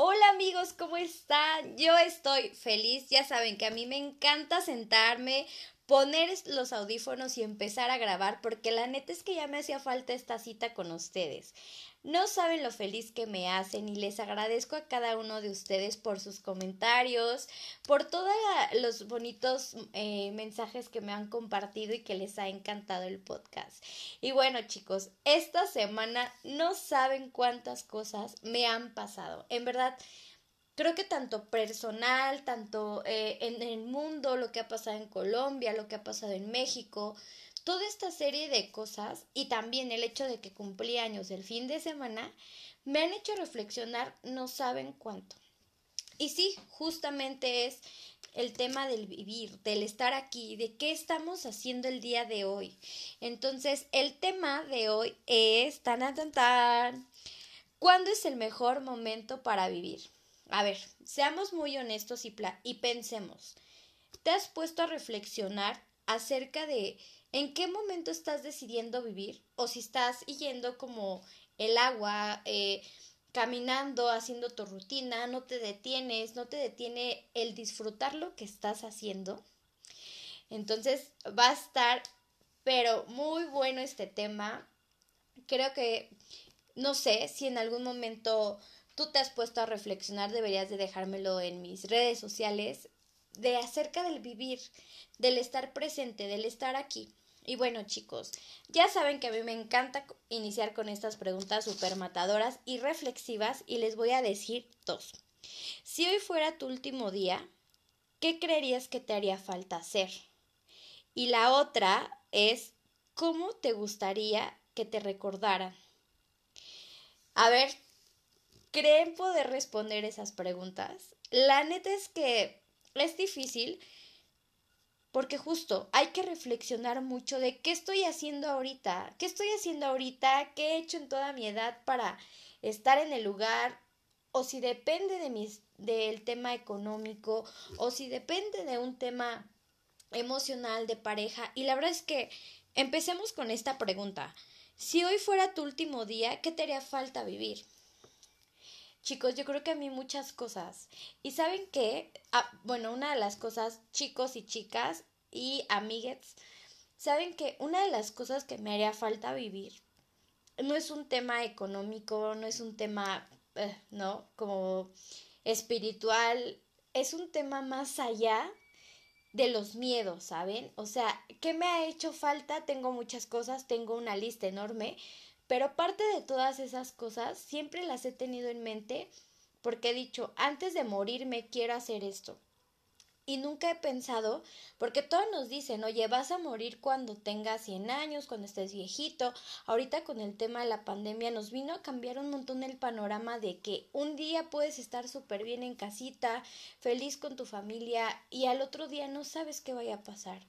Hola amigos, ¿cómo están? Yo estoy feliz, ya saben que a mí me encanta sentarme, poner los audífonos y empezar a grabar porque la neta es que ya me hacía falta esta cita con ustedes. No saben lo feliz que me hacen y les agradezco a cada uno de ustedes por sus comentarios, por todos los bonitos eh, mensajes que me han compartido y que les ha encantado el podcast. Y bueno chicos, esta semana no saben cuántas cosas me han pasado. En verdad, creo que tanto personal, tanto eh, en el mundo, lo que ha pasado en Colombia, lo que ha pasado en México, toda esta serie de cosas y también el hecho de que cumplí años el fin de semana me han hecho reflexionar no saben cuánto. Y sí, justamente es el tema del vivir, del estar aquí, de qué estamos haciendo el día de hoy. Entonces, el tema de hoy es tan tan tan. ¿Cuándo es el mejor momento para vivir? A ver, seamos muy honestos y, y pensemos. ¿Te has puesto a reflexionar acerca de en qué momento estás decidiendo vivir o si estás yendo como el agua, eh, caminando, haciendo tu rutina, no te detienes, no te detiene el disfrutar lo que estás haciendo. Entonces va a estar, pero muy bueno este tema. Creo que, no sé si en algún momento tú te has puesto a reflexionar, deberías de dejármelo en mis redes sociales, de acerca del vivir, del estar presente, del estar aquí. Y bueno, chicos, ya saben que a mí me encanta iniciar con estas preguntas super matadoras y reflexivas y les voy a decir dos. Si hoy fuera tu último día, ¿qué creerías que te haría falta hacer? Y la otra es, ¿cómo te gustaría que te recordaran? A ver, ¿creen poder responder esas preguntas? La neta es que es difícil porque justo hay que reflexionar mucho de qué estoy haciendo ahorita, qué estoy haciendo ahorita, qué he hecho en toda mi edad para estar en el lugar, o si depende de mis, del tema económico, o si depende de un tema emocional de pareja. Y la verdad es que empecemos con esta pregunta. Si hoy fuera tu último día, ¿qué te haría falta vivir? Chicos, yo creo que a mí muchas cosas. Y saben qué, ah, bueno, una de las cosas, chicos y chicas y amigues, saben que una de las cosas que me haría falta vivir no es un tema económico, no es un tema, eh, ¿no? Como espiritual, es un tema más allá de los miedos, ¿saben? O sea, ¿qué me ha hecho falta? Tengo muchas cosas, tengo una lista enorme, pero parte de todas esas cosas siempre las he tenido en mente porque he dicho, antes de morirme quiero hacer esto. Y nunca he pensado, porque todos nos dicen, oye, vas a morir cuando tengas 100 años, cuando estés viejito. Ahorita con el tema de la pandemia nos vino a cambiar un montón el panorama de que un día puedes estar súper bien en casita, feliz con tu familia y al otro día no sabes qué vaya a pasar.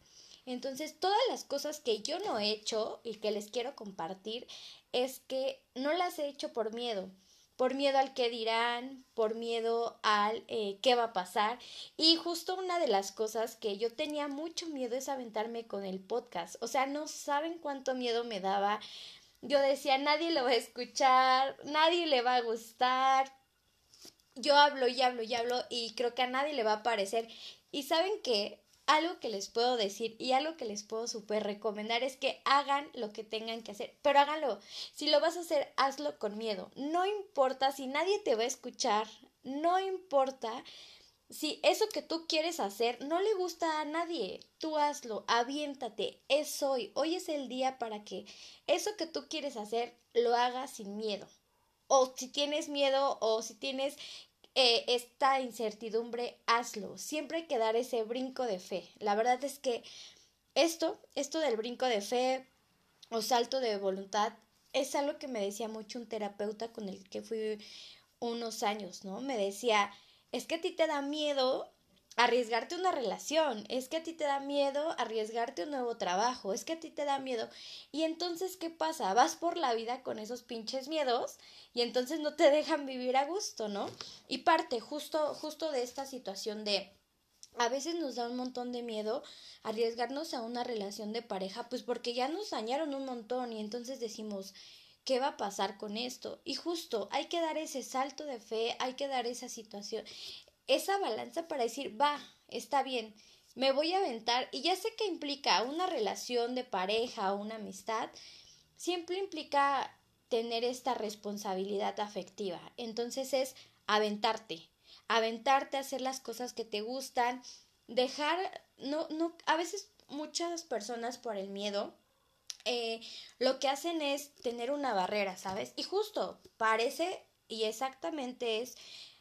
Entonces, todas las cosas que yo no he hecho y que les quiero compartir es que no las he hecho por miedo, por miedo al que dirán, por miedo al eh, qué va a pasar. Y justo una de las cosas que yo tenía mucho miedo es aventarme con el podcast. O sea, no saben cuánto miedo me daba. Yo decía, nadie lo va a escuchar, nadie le va a gustar. Yo hablo y hablo y hablo y creo que a nadie le va a parecer. Y saben que algo que les puedo decir y algo que les puedo súper recomendar es que hagan lo que tengan que hacer, pero háganlo. Si lo vas a hacer, hazlo con miedo. No importa si nadie te va a escuchar, no importa si eso que tú quieres hacer no le gusta a nadie, tú hazlo, aviéntate, es hoy, hoy es el día para que eso que tú quieres hacer lo hagas sin miedo. O si tienes miedo o si tienes eh, esta incertidumbre, hazlo. Siempre hay que dar ese brinco de fe. La verdad es que esto, esto del brinco de fe o salto de voluntad, es algo que me decía mucho un terapeuta con el que fui unos años, ¿no? Me decía, es que a ti te da miedo arriesgarte una relación, es que a ti te da miedo arriesgarte un nuevo trabajo, es que a ti te da miedo. Y entonces, ¿qué pasa? Vas por la vida con esos pinches miedos y entonces no te dejan vivir a gusto, ¿no? Y parte justo, justo de esta situación de a veces nos da un montón de miedo arriesgarnos a una relación de pareja, pues porque ya nos dañaron un montón y entonces decimos, ¿qué va a pasar con esto? Y justo hay que dar ese salto de fe, hay que dar esa situación, esa balanza para decir, va, está bien, me voy a aventar y ya sé que implica una relación de pareja o una amistad, siempre implica tener esta responsabilidad afectiva. Entonces es aventarte, aventarte a hacer las cosas que te gustan, dejar, no, no, a veces muchas personas por el miedo eh, lo que hacen es tener una barrera, ¿sabes? Y justo parece y exactamente es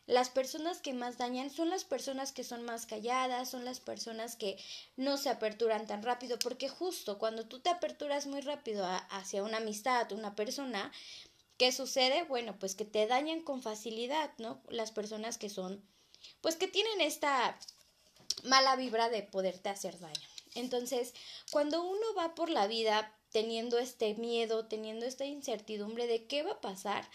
las personas que más dañan son las personas que son más calladas, son las personas que no se aperturan tan rápido, porque justo cuando tú te aperturas muy rápido hacia una amistad, una persona, ¿qué sucede? Bueno, pues que te dañan con facilidad, ¿no? Las personas que son, pues que tienen esta mala vibra de poderte hacer daño. Entonces, cuando uno va por la vida teniendo este miedo, teniendo esta incertidumbre de qué va a pasar,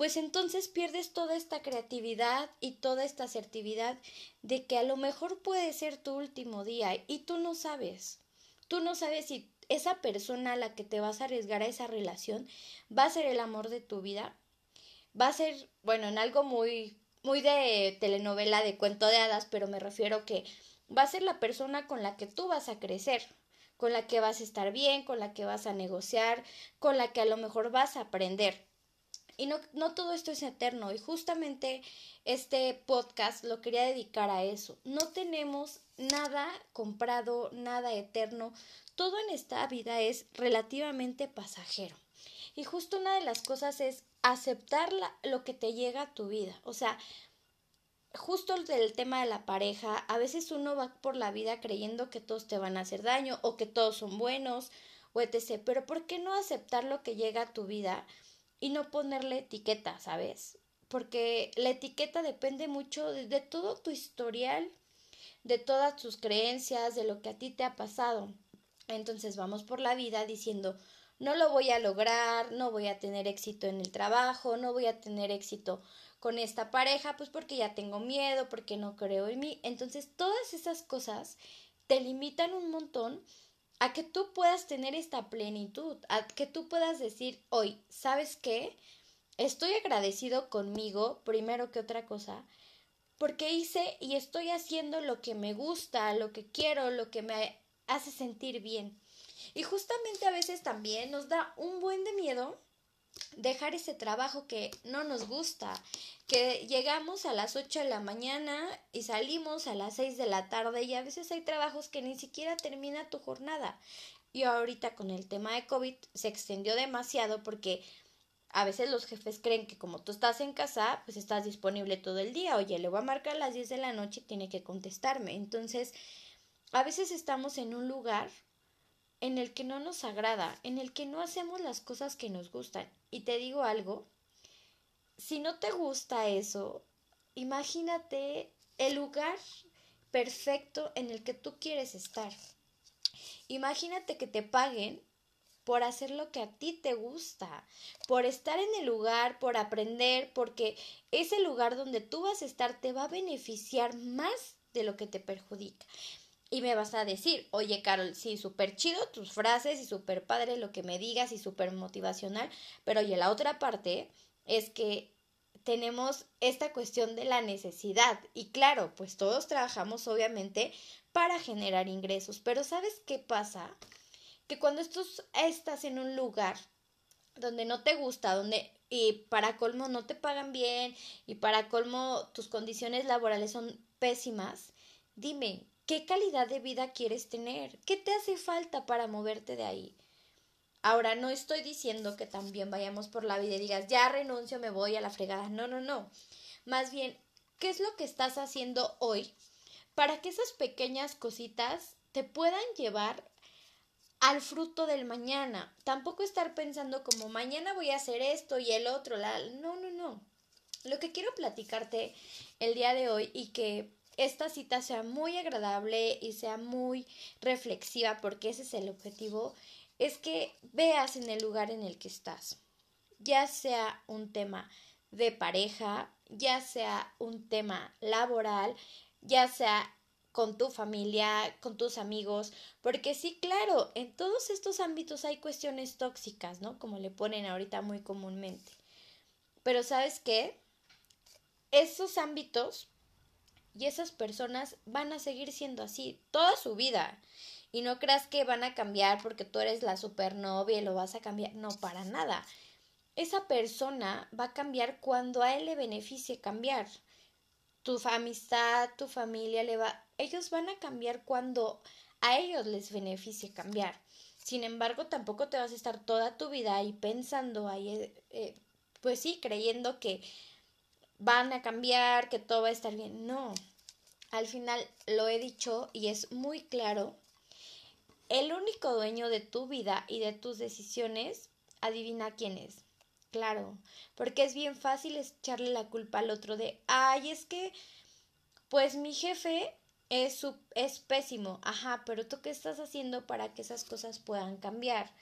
pues entonces pierdes toda esta creatividad y toda esta asertividad de que a lo mejor puede ser tu último día y tú no sabes. Tú no sabes si esa persona a la que te vas a arriesgar a esa relación va a ser el amor de tu vida. Va a ser, bueno, en algo muy muy de telenovela de cuento de hadas, pero me refiero que va a ser la persona con la que tú vas a crecer, con la que vas a estar bien, con la que vas a negociar, con la que a lo mejor vas a aprender. Y no, no todo esto es eterno y justamente este podcast lo quería dedicar a eso. No tenemos nada comprado, nada eterno. Todo en esta vida es relativamente pasajero. Y justo una de las cosas es aceptar lo que te llega a tu vida. O sea, justo del tema de la pareja, a veces uno va por la vida creyendo que todos te van a hacer daño o que todos son buenos o etc. Pero ¿por qué no aceptar lo que llega a tu vida y no ponerle etiqueta, sabes? Porque la etiqueta depende mucho de, de todo tu historial, de todas tus creencias, de lo que a ti te ha pasado. Entonces vamos por la vida diciendo, no lo voy a lograr, no voy a tener éxito en el trabajo, no voy a tener éxito con esta pareja, pues porque ya tengo miedo, porque no creo en mí. Entonces, todas esas cosas te limitan un montón a que tú puedas tener esta plenitud, a que tú puedas decir hoy, ¿sabes qué? Estoy agradecido conmigo, primero que otra cosa, porque hice y estoy haciendo lo que me gusta, lo que quiero, lo que me hace sentir bien. Y justamente a veces también nos da un buen de miedo dejar ese trabajo que no nos gusta, que llegamos a las 8 de la mañana y salimos a las 6 de la tarde y a veces hay trabajos que ni siquiera termina tu jornada. Y ahorita con el tema de COVID se extendió demasiado porque a veces los jefes creen que como tú estás en casa, pues estás disponible todo el día. Oye, le voy a marcar a las 10 de la noche y tiene que contestarme. Entonces, a veces estamos en un lugar en el que no nos agrada, en el que no hacemos las cosas que nos gustan. Y te digo algo, si no te gusta eso, imagínate el lugar perfecto en el que tú quieres estar. Imagínate que te paguen por hacer lo que a ti te gusta, por estar en el lugar, por aprender, porque ese lugar donde tú vas a estar te va a beneficiar más de lo que te perjudica. Y me vas a decir, oye Carol, sí, súper chido tus frases y súper padre lo que me digas y súper motivacional, pero oye, la otra parte es que tenemos esta cuestión de la necesidad. Y claro, pues todos trabajamos obviamente para generar ingresos, pero ¿sabes qué pasa? Que cuando estás en un lugar donde no te gusta, donde y para colmo no te pagan bien y para colmo tus condiciones laborales son pésimas, dime, ¿Qué calidad de vida quieres tener? ¿Qué te hace falta para moverte de ahí? Ahora, no estoy diciendo que también vayamos por la vida y digas, ya renuncio, me voy a la fregada. No, no, no. Más bien, ¿qué es lo que estás haciendo hoy para que esas pequeñas cositas te puedan llevar al fruto del mañana? Tampoco estar pensando como mañana voy a hacer esto y el otro. La... No, no, no. Lo que quiero platicarte el día de hoy y que esta cita sea muy agradable y sea muy reflexiva, porque ese es el objetivo, es que veas en el lugar en el que estás, ya sea un tema de pareja, ya sea un tema laboral, ya sea con tu familia, con tus amigos, porque sí, claro, en todos estos ámbitos hay cuestiones tóxicas, ¿no? Como le ponen ahorita muy comúnmente. Pero sabes qué? Esos ámbitos y esas personas van a seguir siendo así toda su vida. Y no creas que van a cambiar porque tú eres la supernovia y lo vas a cambiar. No, para nada. Esa persona va a cambiar cuando a él le beneficie cambiar. Tu amistad, tu familia le va. Ellos van a cambiar cuando a ellos les beneficie cambiar. Sin embargo, tampoco te vas a estar toda tu vida ahí pensando, ahí, eh, eh, pues sí, creyendo que van a cambiar, que todo va a estar bien. No. Al final lo he dicho y es muy claro el único dueño de tu vida y de tus decisiones, adivina quién es. Claro, porque es bien fácil echarle la culpa al otro de, ay, es que, pues mi jefe es, es pésimo. Ajá, pero tú qué estás haciendo para que esas cosas puedan cambiar?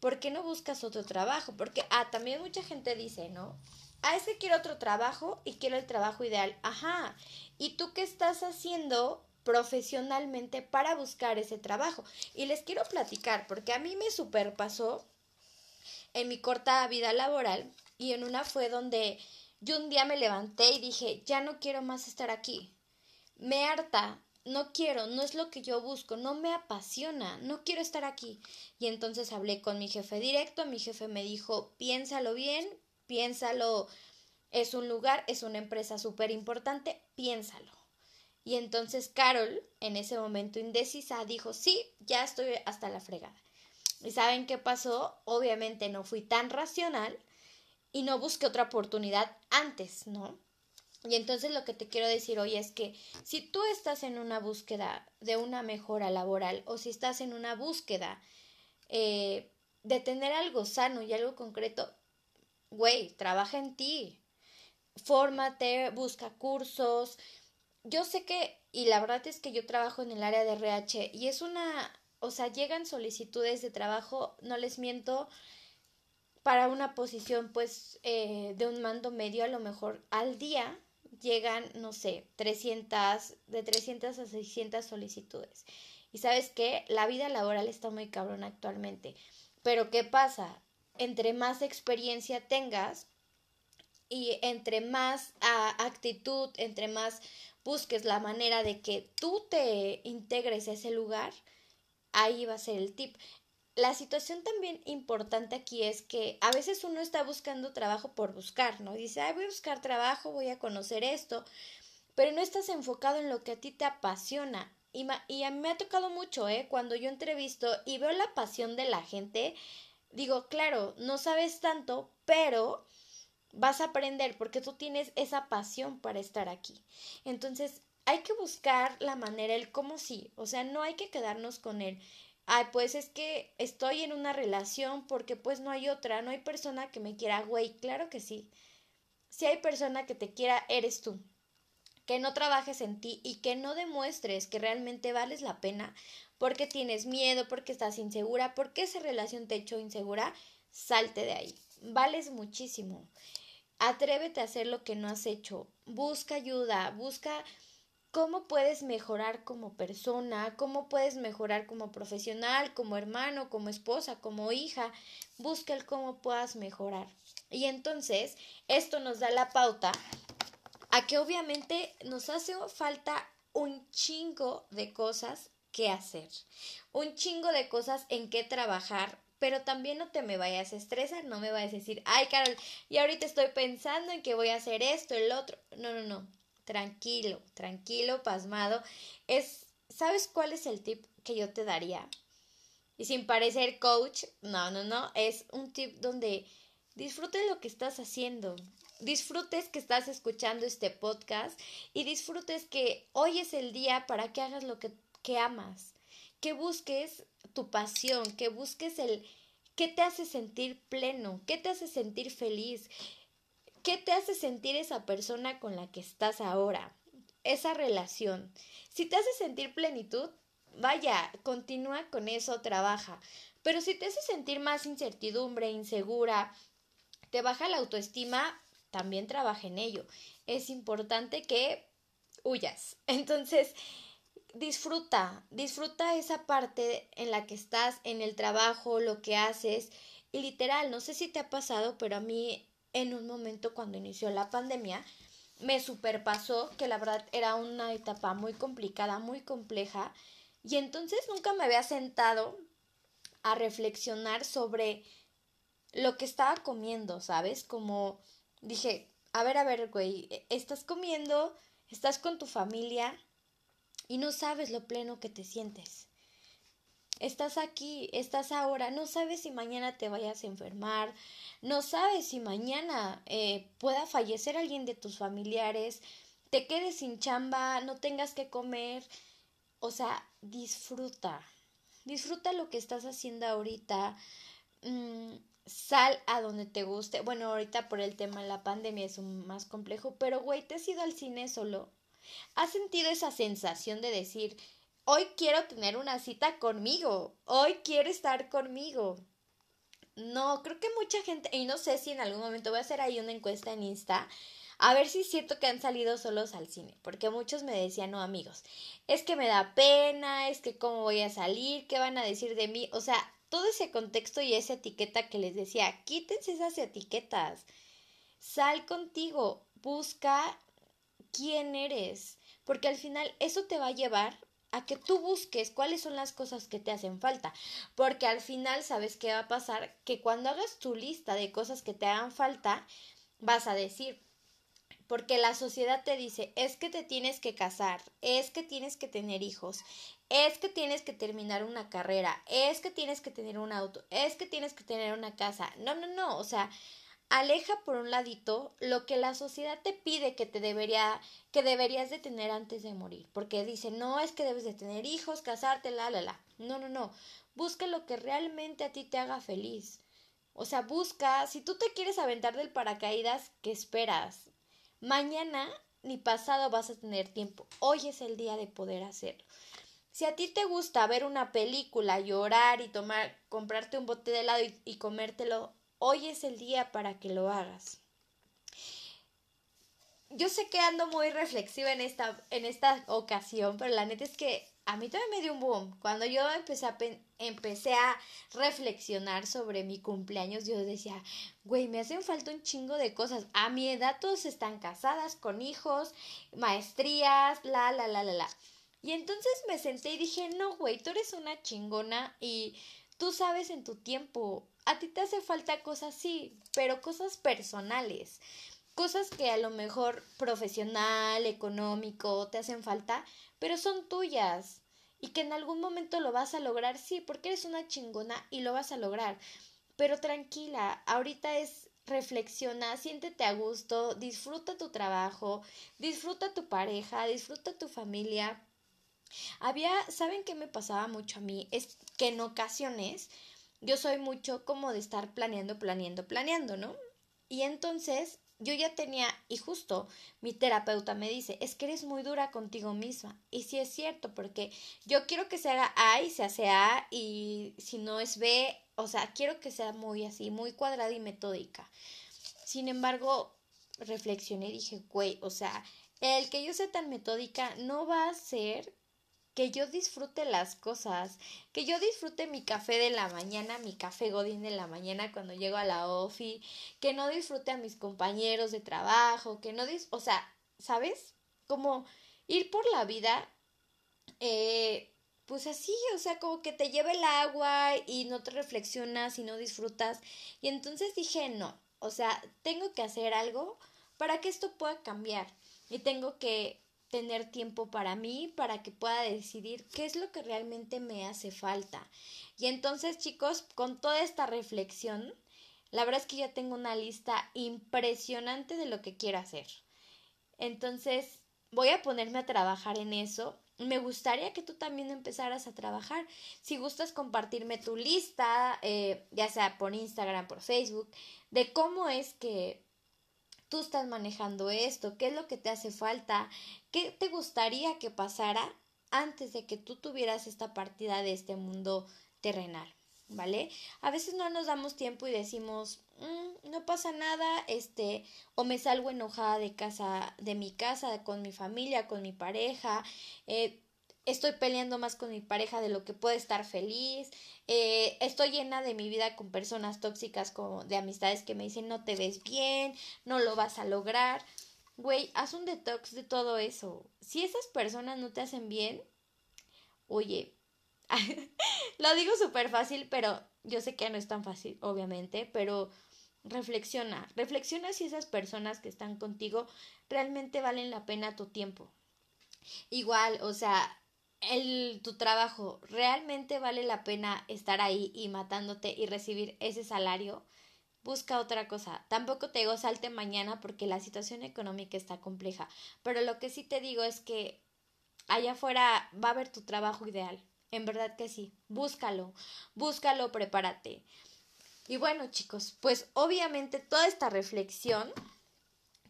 ¿Por qué no buscas otro trabajo? Porque, ah, también mucha gente dice, ¿no? Ah, ese quiero otro trabajo y quiero el trabajo ideal. Ajá. ¿Y tú qué estás haciendo profesionalmente para buscar ese trabajo. Y les quiero platicar, porque a mí me superpasó en mi corta vida laboral y en una fue donde yo un día me levanté y dije, ya no quiero más estar aquí. Me harta, no quiero, no es lo que yo busco, no me apasiona, no quiero estar aquí. Y entonces hablé con mi jefe directo, mi jefe me dijo, piénsalo bien, piénsalo, es un lugar, es una empresa súper importante, piénsalo. Y entonces Carol, en ese momento indecisa, dijo, sí, ya estoy hasta la fregada. ¿Y saben qué pasó? Obviamente no fui tan racional y no busqué otra oportunidad antes, ¿no? Y entonces lo que te quiero decir hoy es que si tú estás en una búsqueda de una mejora laboral o si estás en una búsqueda eh, de tener algo sano y algo concreto, güey, trabaja en ti, fórmate, busca cursos, yo sé que, y la verdad es que yo trabajo en el área de RH y es una, o sea, llegan solicitudes de trabajo, no les miento, para una posición pues eh, de un mando medio a lo mejor al día llegan, no sé, 300, de 300 a 600 solicitudes. Y sabes que la vida laboral está muy cabrón actualmente. Pero ¿qué pasa? Entre más experiencia tengas y entre más ah, actitud, entre más busques la manera de que tú te integres a ese lugar, ahí va a ser el tip. La situación también importante aquí es que a veces uno está buscando trabajo por buscar, ¿no? Dice, ay, voy a buscar trabajo, voy a conocer esto, pero no estás enfocado en lo que a ti te apasiona. Y, y a mí me ha tocado mucho, ¿eh? Cuando yo entrevisto y veo la pasión de la gente, digo, claro, no sabes tanto, pero vas a aprender porque tú tienes esa pasión para estar aquí. Entonces, hay que buscar la manera, el cómo sí, o sea, no hay que quedarnos con él. Ay, pues es que estoy en una relación porque pues no hay otra, no hay persona que me quiera, güey, claro que sí. Si hay persona que te quiera, eres tú. Que no trabajes en ti y que no demuestres que realmente vales la pena porque tienes miedo, porque estás insegura, porque esa relación te echó insegura, salte de ahí. Vales muchísimo. Atrévete a hacer lo que no has hecho. Busca ayuda, busca cómo puedes mejorar como persona, cómo puedes mejorar como profesional, como hermano, como esposa, como hija. Busca el cómo puedas mejorar. Y entonces, esto nos da la pauta a que obviamente nos hace falta un chingo de cosas que hacer, un chingo de cosas en que trabajar pero también no te me vayas a estresar, no me vayas a decir, ay Carol, y ahorita estoy pensando en que voy a hacer esto, el otro. No, no, no, tranquilo, tranquilo, pasmado. Es, ¿sabes cuál es el tip que yo te daría? Y sin parecer coach, no, no, no, es un tip donde disfrutes lo que estás haciendo, disfrutes que estás escuchando este podcast y disfrutes que hoy es el día para que hagas lo que, que amas que busques tu pasión, que busques el qué te hace sentir pleno, qué te hace sentir feliz, qué te hace sentir esa persona con la que estás ahora, esa relación. Si te hace sentir plenitud, vaya, continúa con eso, trabaja. Pero si te hace sentir más incertidumbre, insegura, te baja la autoestima, también trabaja en ello. Es importante que huyas. Entonces, disfruta, disfruta esa parte en la que estás, en el trabajo, lo que haces. Y literal, no sé si te ha pasado, pero a mí en un momento cuando inició la pandemia, me superpasó que la verdad era una etapa muy complicada, muy compleja. Y entonces nunca me había sentado a reflexionar sobre lo que estaba comiendo, ¿sabes? Como dije, a ver, a ver, güey, estás comiendo, estás con tu familia y no sabes lo pleno que te sientes. Estás aquí, estás ahora, no sabes si mañana te vayas a enfermar, no sabes si mañana eh, pueda fallecer alguien de tus familiares, te quedes sin chamba, no tengas que comer. O sea, disfruta, disfruta lo que estás haciendo ahorita. Mm, sal a donde te guste. Bueno, ahorita por el tema de la pandemia es un más complejo, pero güey, ¿te has ido al cine solo? ¿Has sentido esa sensación de decir, hoy quiero tener una cita conmigo, hoy quiero estar conmigo? No, creo que mucha gente, y no sé si en algún momento voy a hacer ahí una encuesta en Insta, a ver si es cierto que han salido solos al cine, porque muchos me decían, no amigos, es que me da pena, es que cómo voy a salir, qué van a decir de mí, o sea, todo ese contexto y esa etiqueta que les decía, quítense esas etiquetas, sal contigo, busca quién eres, porque al final eso te va a llevar a que tú busques cuáles son las cosas que te hacen falta, porque al final sabes qué va a pasar, que cuando hagas tu lista de cosas que te hagan falta, vas a decir, porque la sociedad te dice, es que te tienes que casar, es que tienes que tener hijos, es que tienes que terminar una carrera, es que tienes que tener un auto, es que tienes que tener una casa. No, no, no, o sea, aleja por un ladito lo que la sociedad te pide que te debería que deberías de tener antes de morir, porque dice, "No, es que debes de tener hijos, casarte, la la la." No, no, no. Busca lo que realmente a ti te haga feliz. O sea, busca, si tú te quieres aventar del paracaídas, ¿qué esperas? Mañana ni pasado vas a tener tiempo. Hoy es el día de poder hacerlo. Si a ti te gusta ver una película, llorar y tomar, comprarte un bote de helado y, comértelo, hoy es el día para que lo hagas. Yo sé que ando muy reflexiva en esta, en esta ocasión, pero la neta es que a mí también me dio un boom. Cuando yo empecé a, empecé a reflexionar sobre mi cumpleaños, yo decía, güey, me hacen falta un chingo de cosas. A mi edad todos están casadas, con hijos, maestrías, la, la, la, la, la. Y entonces me senté y dije, no, güey, tú eres una chingona y tú sabes en tu tiempo, a ti te hace falta cosas sí, pero cosas personales, cosas que a lo mejor profesional, económico, te hacen falta, pero son tuyas y que en algún momento lo vas a lograr, sí, porque eres una chingona y lo vas a lograr. Pero tranquila, ahorita es reflexiona, siéntete a gusto, disfruta tu trabajo, disfruta tu pareja, disfruta tu familia había, ¿saben qué me pasaba mucho a mí? Es que en ocasiones yo soy mucho como de estar planeando, planeando, planeando, ¿no? Y entonces yo ya tenía, y justo mi terapeuta me dice, es que eres muy dura contigo misma. Y sí es cierto, porque yo quiero que se haga A y se hace A, y si no es B, o sea, quiero que sea muy así, muy cuadrada y metódica. Sin embargo, reflexioné y dije, güey, o sea, el que yo sea tan metódica no va a ser que yo disfrute las cosas, que yo disfrute mi café de la mañana, mi café godín de la mañana cuando llego a la ofi, que no disfrute a mis compañeros de trabajo, que no dis o sea, ¿sabes? Como ir por la vida, eh, pues así, o sea, como que te lleva el agua y no te reflexionas y no disfrutas. Y entonces dije, no, o sea, tengo que hacer algo para que esto pueda cambiar. Y tengo que tener tiempo para mí, para que pueda decidir qué es lo que realmente me hace falta. Y entonces, chicos, con toda esta reflexión, la verdad es que ya tengo una lista impresionante de lo que quiero hacer. Entonces, voy a ponerme a trabajar en eso. Me gustaría que tú también empezaras a trabajar. Si gustas compartirme tu lista, eh, ya sea por Instagram, por Facebook, de cómo es que tú estás manejando esto, qué es lo que te hace falta, qué te gustaría que pasara antes de que tú tuvieras esta partida de este mundo terrenal, ¿vale? A veces no nos damos tiempo y decimos, mm, no pasa nada, este, o me salgo enojada de casa, de mi casa, con mi familia, con mi pareja, eh, estoy peleando más con mi pareja de lo que puede estar feliz, eh, estoy llena de mi vida con personas tóxicas como de amistades que me dicen no te ves bien, no lo vas a lograr. Güey, haz un detox de todo eso. Si esas personas no te hacen bien, oye, lo digo súper fácil, pero yo sé que no es tan fácil, obviamente, pero reflexiona, reflexiona si esas personas que están contigo realmente valen la pena tu tiempo. Igual, o sea, el, tu trabajo realmente vale la pena estar ahí y matándote y recibir ese salario, busca otra cosa. Tampoco te digo mañana porque la situación económica está compleja, pero lo que sí te digo es que allá afuera va a haber tu trabajo ideal. En verdad que sí. Búscalo, búscalo, prepárate. Y bueno, chicos, pues obviamente toda esta reflexión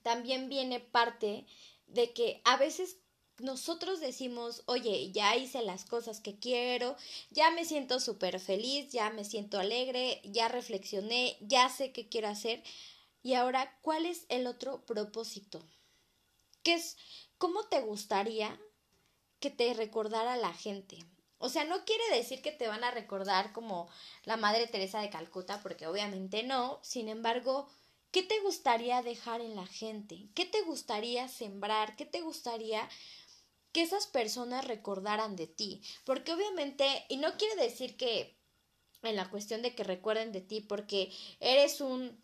también viene parte de que a veces nosotros decimos, oye, ya hice las cosas que quiero, ya me siento súper feliz, ya me siento alegre, ya reflexioné, ya sé qué quiero hacer. Y ahora, ¿cuál es el otro propósito? ¿Qué es, cómo te gustaría que te recordara la gente? O sea, no quiere decir que te van a recordar como la Madre Teresa de Calcuta, porque obviamente no. Sin embargo, ¿qué te gustaría dejar en la gente? ¿Qué te gustaría sembrar? ¿Qué te gustaría que esas personas recordaran de ti. Porque obviamente, y no quiere decir que en la cuestión de que recuerden de ti, porque eres un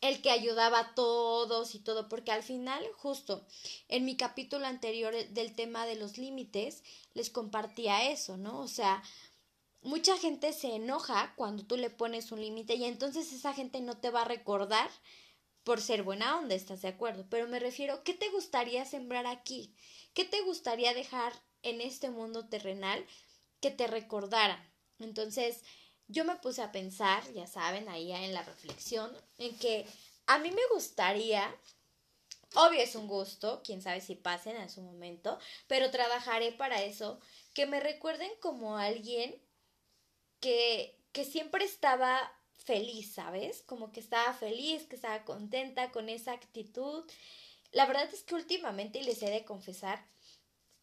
el que ayudaba a todos y todo, porque al final, justo en mi capítulo anterior del tema de los límites, les compartía eso, ¿no? O sea, mucha gente se enoja cuando tú le pones un límite y entonces esa gente no te va a recordar por ser buena onda, ¿estás de acuerdo? Pero me refiero, ¿qué te gustaría sembrar aquí? ¿Qué te gustaría dejar en este mundo terrenal que te recordara? Entonces, yo me puse a pensar, ya saben, ahí en la reflexión, en que a mí me gustaría, obvio es un gusto, quién sabe si pasen a su momento, pero trabajaré para eso, que me recuerden como alguien que, que siempre estaba feliz, ¿sabes? Como que estaba feliz, que estaba contenta con esa actitud la verdad es que últimamente, y les he de confesar,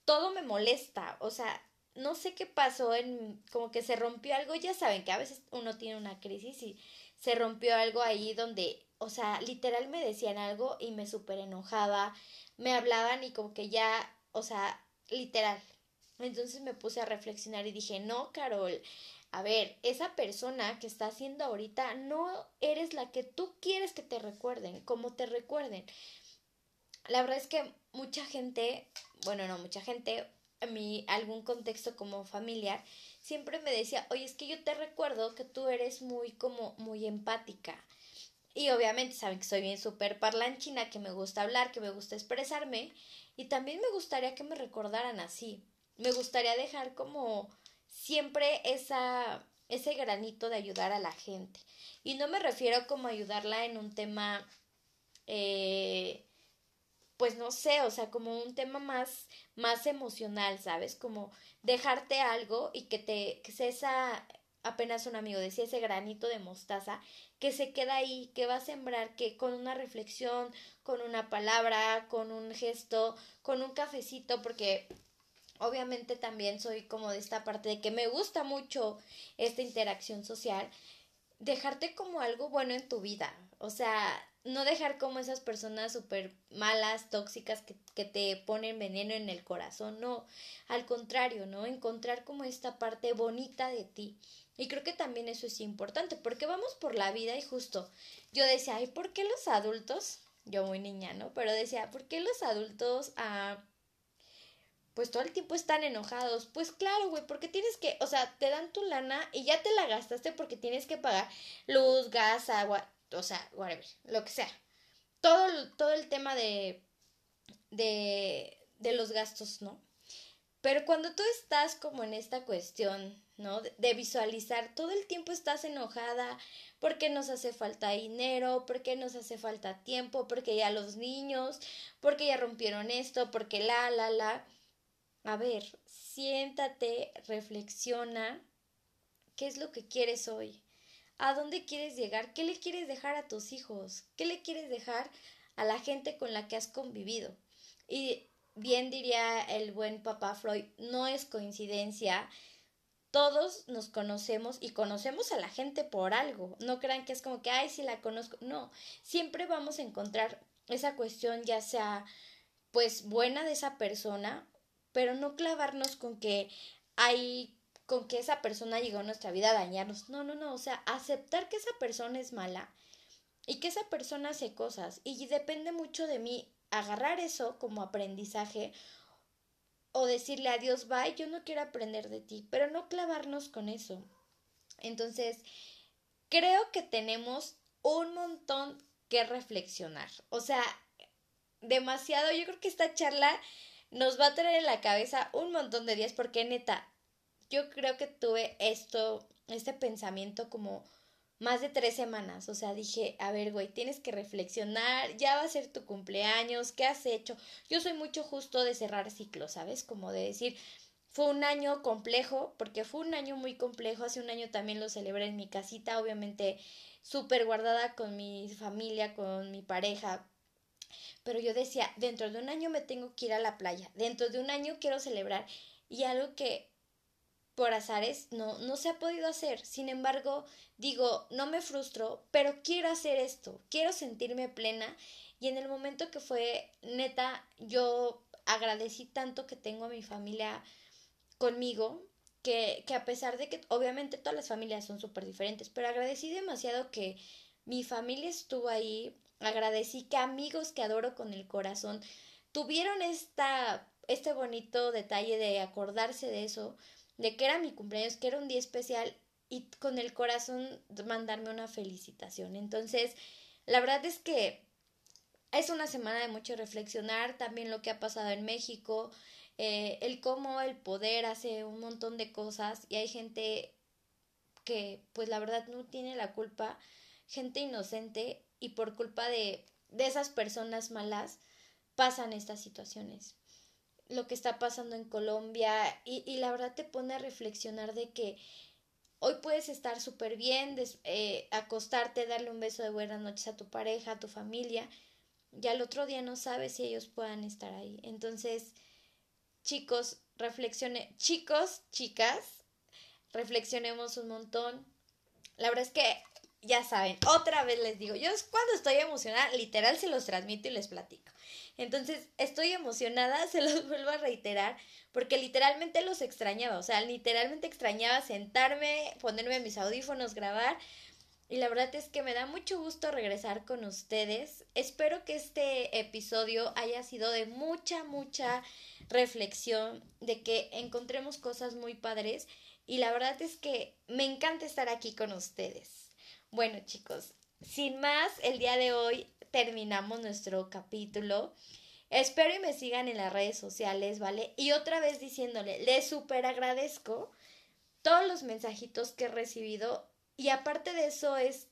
todo me molesta. O sea, no sé qué pasó en como que se rompió algo. Ya saben que a veces uno tiene una crisis y se rompió algo ahí donde, o sea, literal me decían algo y me súper enojaba. Me hablaban y como que ya, o sea, literal. Entonces me puse a reflexionar y dije, no, Carol, a ver, esa persona que está haciendo ahorita no eres la que tú quieres que te recuerden, como te recuerden la verdad es que mucha gente, bueno, no mucha gente, en mi algún contexto como familiar, siempre me decía, oye, es que yo te recuerdo que tú eres muy como muy empática. Y obviamente saben que soy bien súper parlanchina, que me gusta hablar, que me gusta expresarme. Y también me gustaría que me recordaran así. Me gustaría dejar como siempre esa, ese granito de ayudar a la gente. Y no me refiero como ayudarla en un tema eh, pues no sé, o sea, como un tema más, más emocional, ¿sabes? Como dejarte algo y que te, que esa, apenas un amigo decía, ese granito de mostaza que se queda ahí, que va a sembrar, que con una reflexión, con una palabra, con un gesto, con un cafecito, porque obviamente también soy como de esta parte de que me gusta mucho esta interacción social, dejarte como algo bueno en tu vida, o sea, no dejar como esas personas súper malas, tóxicas, que, que, te ponen veneno en el corazón, no, al contrario, ¿no? Encontrar como esta parte bonita de ti. Y creo que también eso es importante, porque vamos por la vida y justo yo decía, ay, ¿por qué los adultos? Yo muy niña, ¿no? Pero decía, ¿por qué los adultos ah, pues todo el tiempo están enojados? Pues claro, güey, porque tienes que, o sea, te dan tu lana y ya te la gastaste porque tienes que pagar luz, gas, agua, o sea, whatever, lo que sea. Todo, todo el tema de, de, de los gastos, ¿no? Pero cuando tú estás como en esta cuestión, ¿no? De, visualizar, todo el tiempo estás enojada porque nos hace falta dinero, porque nos hace falta tiempo, porque ya los niños, porque ya rompieron esto, porque la, la, la. A ver, siéntate, reflexiona, ¿qué es lo que quieres hoy? ¿A dónde quieres llegar? ¿Qué le quieres dejar a tus hijos? ¿Qué le quieres dejar a la gente con la que has convivido? Y bien diría el buen papá Freud, no es coincidencia. Todos nos conocemos y conocemos a la gente por algo. No crean que es como que, ay, si la conozco. No, siempre vamos a encontrar esa cuestión ya sea pues buena de esa persona, pero no clavarnos con que hay con que esa persona llegó a nuestra vida a dañarnos. No, no, no, o sea, aceptar que esa persona es mala y que esa persona hace cosas y depende mucho de mí agarrar eso como aprendizaje o decirle adiós, bye, yo no quiero aprender de ti, pero no clavarnos con eso. Entonces, creo que tenemos un montón que reflexionar. O sea, demasiado, yo creo que esta charla nos va a traer en la cabeza un montón de días porque neta, yo creo que tuve esto, este pensamiento como más de tres semanas. O sea, dije, a ver, güey, tienes que reflexionar, ya va a ser tu cumpleaños, ¿qué has hecho? Yo soy mucho justo de cerrar ciclos, ¿sabes? Como de decir, fue un año complejo, porque fue un año muy complejo. Hace un año también lo celebré en mi casita, obviamente súper guardada con mi familia, con mi pareja. Pero yo decía, dentro de un año me tengo que ir a la playa, dentro de un año quiero celebrar. Y algo que por azares no, no se ha podido hacer. Sin embargo, digo, no me frustro, pero quiero hacer esto, quiero sentirme plena. Y en el momento que fue neta, yo agradecí tanto que tengo a mi familia conmigo, que, que a pesar de que obviamente todas las familias son súper diferentes, pero agradecí demasiado que mi familia estuvo ahí, agradecí que amigos que adoro con el corazón tuvieron esta, este bonito detalle de acordarse de eso, de que era mi cumpleaños, que era un día especial y con el corazón mandarme una felicitación. Entonces, la verdad es que es una semana de mucho reflexionar también lo que ha pasado en México, eh, el cómo el poder hace un montón de cosas y hay gente que pues la verdad no tiene la culpa, gente inocente y por culpa de, de esas personas malas pasan estas situaciones lo que está pasando en Colombia y, y la verdad te pone a reflexionar de que hoy puedes estar súper bien, eh, acostarte, darle un beso de buenas noches a tu pareja, a tu familia, y al otro día no sabes si ellos puedan estar ahí. Entonces, chicos, reflexione, chicos, chicas, reflexionemos un montón. La verdad es que, ya saben, otra vez les digo, yo cuando estoy emocionada, literal se los transmito y les platico. Entonces, estoy emocionada, se los vuelvo a reiterar, porque literalmente los extrañaba, o sea, literalmente extrañaba sentarme, ponerme mis audífonos, grabar. Y la verdad es que me da mucho gusto regresar con ustedes. Espero que este episodio haya sido de mucha, mucha reflexión, de que encontremos cosas muy padres. Y la verdad es que me encanta estar aquí con ustedes. Bueno chicos, sin más, el día de hoy terminamos nuestro capítulo. Espero y me sigan en las redes sociales, ¿vale? Y otra vez diciéndole, les súper agradezco todos los mensajitos que he recibido y aparte de eso es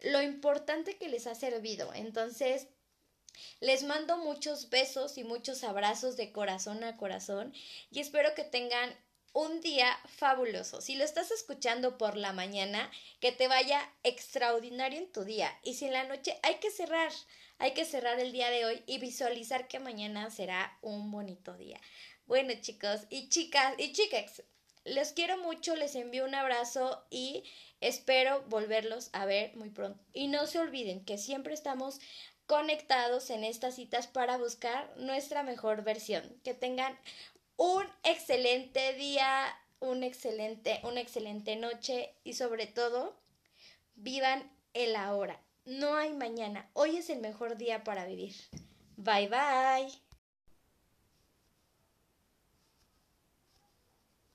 lo importante que les ha servido. Entonces, les mando muchos besos y muchos abrazos de corazón a corazón y espero que tengan un día fabuloso. Si lo estás escuchando por la mañana, que te vaya extraordinario en tu día. Y si en la noche hay que cerrar, hay que cerrar el día de hoy y visualizar que mañana será un bonito día. Bueno chicos y chicas y chicas, les quiero mucho, les envío un abrazo y espero volverlos a ver muy pronto. Y no se olviden que siempre estamos conectados en estas citas para buscar nuestra mejor versión. Que tengan un excelente día, un excelente, una excelente noche y sobre todo, vivan el ahora. No hay mañana. Hoy es el mejor día para vivir. Bye bye.